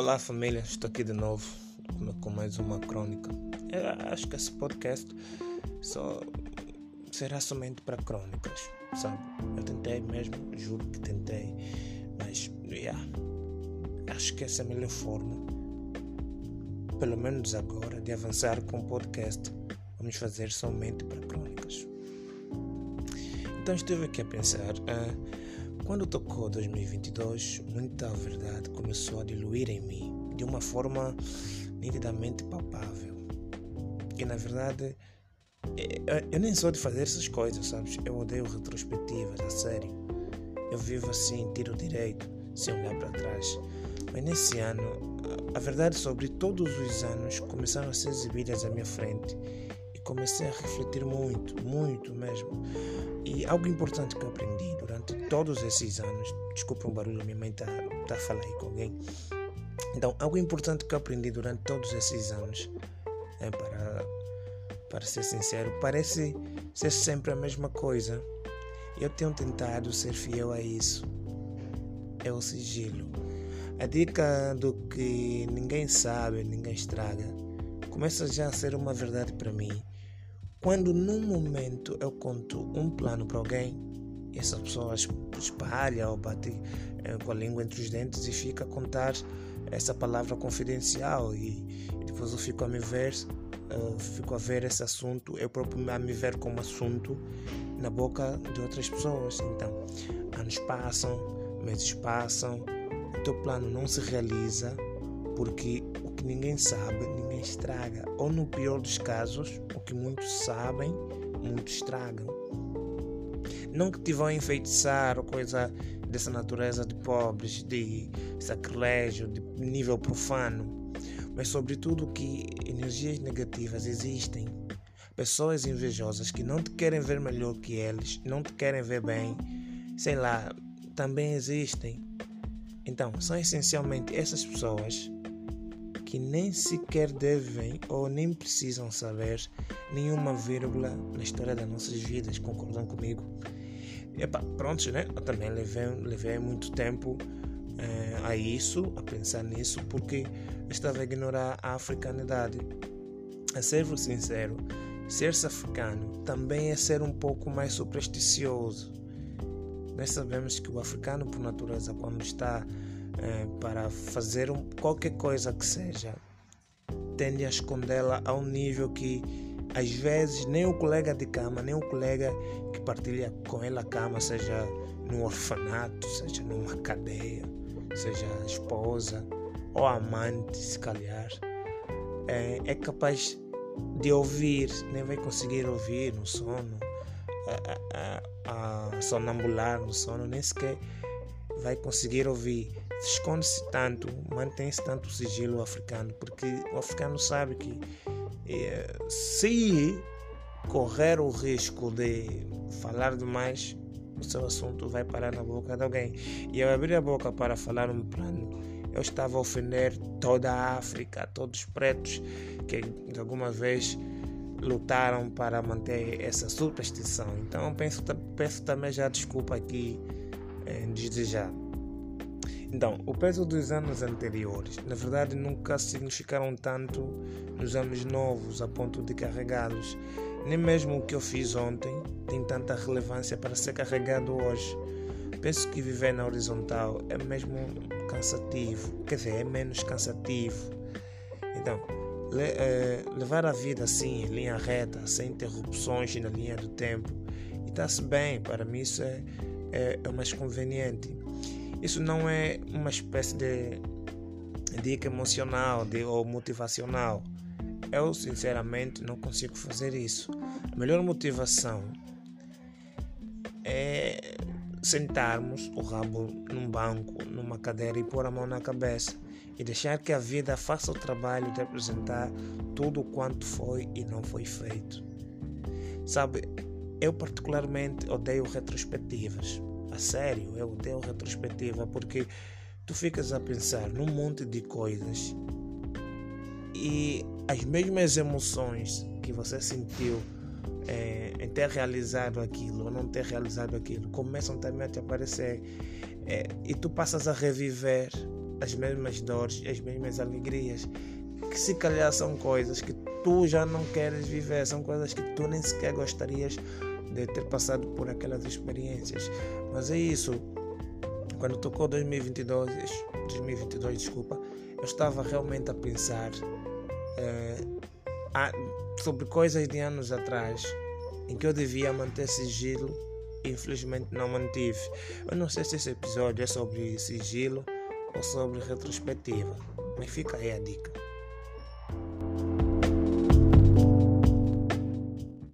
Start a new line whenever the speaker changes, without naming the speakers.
Olá família, estou aqui de novo com mais uma crônica. Eu acho que esse podcast só será somente para crônicas, sabe? Eu tentei mesmo, juro que tentei, mas yeah, acho que essa é a melhor forma, pelo menos agora, de avançar com o podcast. Vamos fazer somente para crônicas. Então estive aqui a pensar. Uh, quando tocou 2022, muita verdade começou a diluir em mim de uma forma nitidamente palpável. E na verdade, é, eu nem sou de fazer essas coisas, sabes? Eu odeio retrospectivas, a sério. Eu vivo assim, tiro direito, sem olhar para trás. Mas nesse ano, a verdade sobre todos os anos começaram a ser exibidas à minha frente comecei a refletir muito, muito mesmo. E algo importante que eu aprendi durante todos esses anos, desculpa um barulho, minha mãe está tá a falar aí com alguém. Então, algo importante que eu aprendi durante todos esses anos, é, para, para ser sincero, parece ser sempre a mesma coisa. Eu tenho tentado ser fiel a isso. É o sigilo. A dica do que ninguém sabe, ninguém estraga, começa já a ser uma verdade para mim quando num momento eu conto um plano para alguém, essa pessoa espalha ou bate eh, com a língua entre os dentes e fica a contar essa palavra confidencial e, depois eu fico a me ver uh, fico a ver esse assunto eu próprio a me ver como assunto na boca de outras pessoas. Então anos passam meses passam o teu plano não se realiza porque que ninguém sabe, ninguém estraga. Ou no pior dos casos, o que muitos sabem, muitos estragam. Não que te vão enfeitiçar ou coisa dessa natureza de pobres, de sacrilégio, de nível profano, mas sobretudo que energias negativas existem. Pessoas invejosas que não te querem ver melhor que eles, não te querem ver bem, sei lá, também existem. Então, são essencialmente essas pessoas que nem sequer devem ou nem precisam saber nenhuma vírgula na história das nossas vidas, concordam comigo? Epa, pronto, né? Eu também levei, levei muito tempo eh, a isso, a pensar nisso, porque estava a ignorar a africanidade. A ser sincero, ser-se africano também é ser um pouco mais supersticioso. Nós sabemos que o africano, por natureza, quando está é, para fazer qualquer coisa que seja, tende a escondê-la a um nível que às vezes nem o colega de cama, nem o colega que partilha com ela a cama, seja num orfanato, seja numa cadeia, seja a esposa ou amante, se calhar, é, é capaz de ouvir, nem vai conseguir ouvir no sono, a, a, a sonambular no sono, nem sequer vai conseguir ouvir esconde-se tanto, mantém-se tanto o sigilo africano, porque o africano sabe que eh, se correr o risco de falar demais, o seu assunto vai parar na boca de alguém. E ao abrir a boca para falar um plano, eu estava a ofender toda a África, todos os pretos que alguma vez lutaram para manter essa superstição. Então peço, peço também já desculpa aqui desde já. Então, o peso dos anos anteriores, na verdade, nunca significaram tanto nos anos novos a ponto de carregá-los. Nem mesmo o que eu fiz ontem tem tanta relevância para ser carregado hoje. Penso que viver na horizontal é mesmo cansativo, quer dizer, é menos cansativo. Então, le, eh, levar a vida assim, em linha reta, sem interrupções na linha do tempo, e está-se bem, para mim isso é, é, é mais conveniente. Isso não é uma espécie de dica emocional de, ou motivacional. Eu, sinceramente, não consigo fazer isso. A melhor motivação é sentarmos o rabo num banco, numa cadeira e pôr a mão na cabeça e deixar que a vida faça o trabalho de apresentar tudo quanto foi e não foi feito. Sabe, eu particularmente odeio retrospectivas. A sério, eu odeio retrospectiva porque tu ficas a pensar num monte de coisas e as mesmas emoções que você sentiu é, em ter realizado aquilo ou não ter realizado aquilo começam também a te aparecer é, e tu passas a reviver as mesmas dores, as mesmas alegrias, que se calhar são coisas que tu já não queres viver, são coisas que tu nem sequer gostarias de ter passado por aquelas experiências. Mas é isso. Quando tocou 2022, 2022, desculpa, eu estava realmente a pensar eh, sobre coisas de anos atrás em que eu devia manter sigilo e infelizmente não mantive. Eu não sei se esse episódio é sobre sigilo ou sobre retrospectiva, mas fica aí a dica.